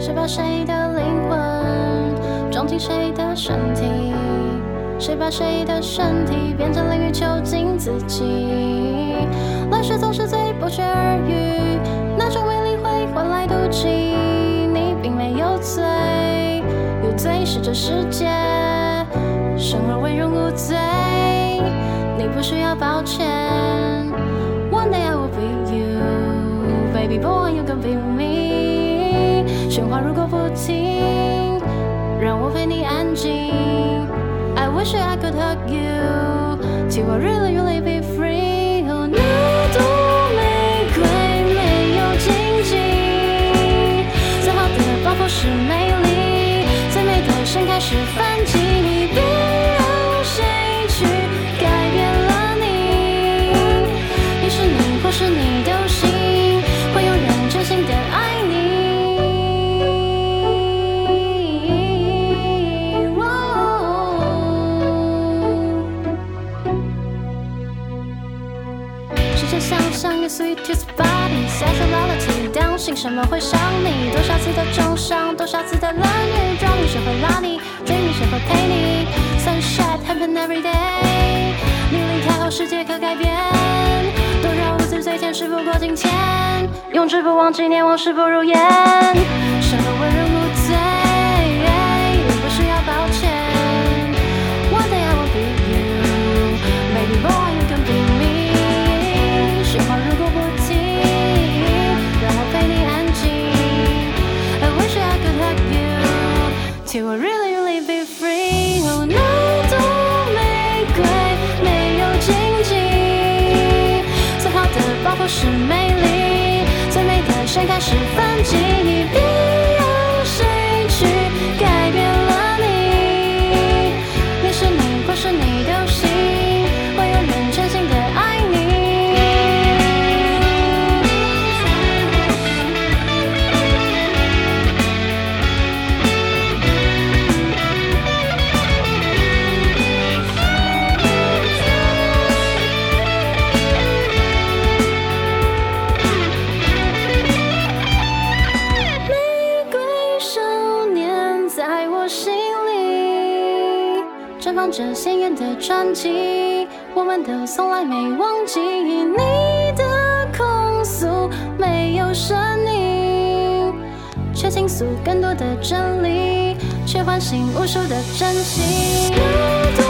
谁把谁的灵魂装进谁的身体？谁把谁的身体变成淋雨囚禁自己？乱世总是最不绝而语，那种美丽会换来妒忌。你并没有罪，有罪是这世界，生而为人无罪，你不需要抱歉。One day I will be you, baby boy, you can be me。喧哗如果不停，让我陪你安静。I wish I could hug you till I really, really be free. Oh, 那朵玫瑰没有荆棘，最好的报复是美丽，最美的盛开是反击。Sweetest body sexuality，当心什么会伤你？多少次的重伤，多少次的冷雨，装你谁会拉你，追你谁会陪你？Sunshine happen every day，你离开后世界可改变，多少无字最甜，事不过境迁，永志不忘纪念，往事不如烟，生而为人我 really, really be free。哦，那朵玫瑰没有荆棘，最好的报复是美丽，最美的盛开是反击。这鲜艳的传奇。我们都从来没忘记你的控诉，没有声音，却倾诉更多的真理，却唤醒无数的真心。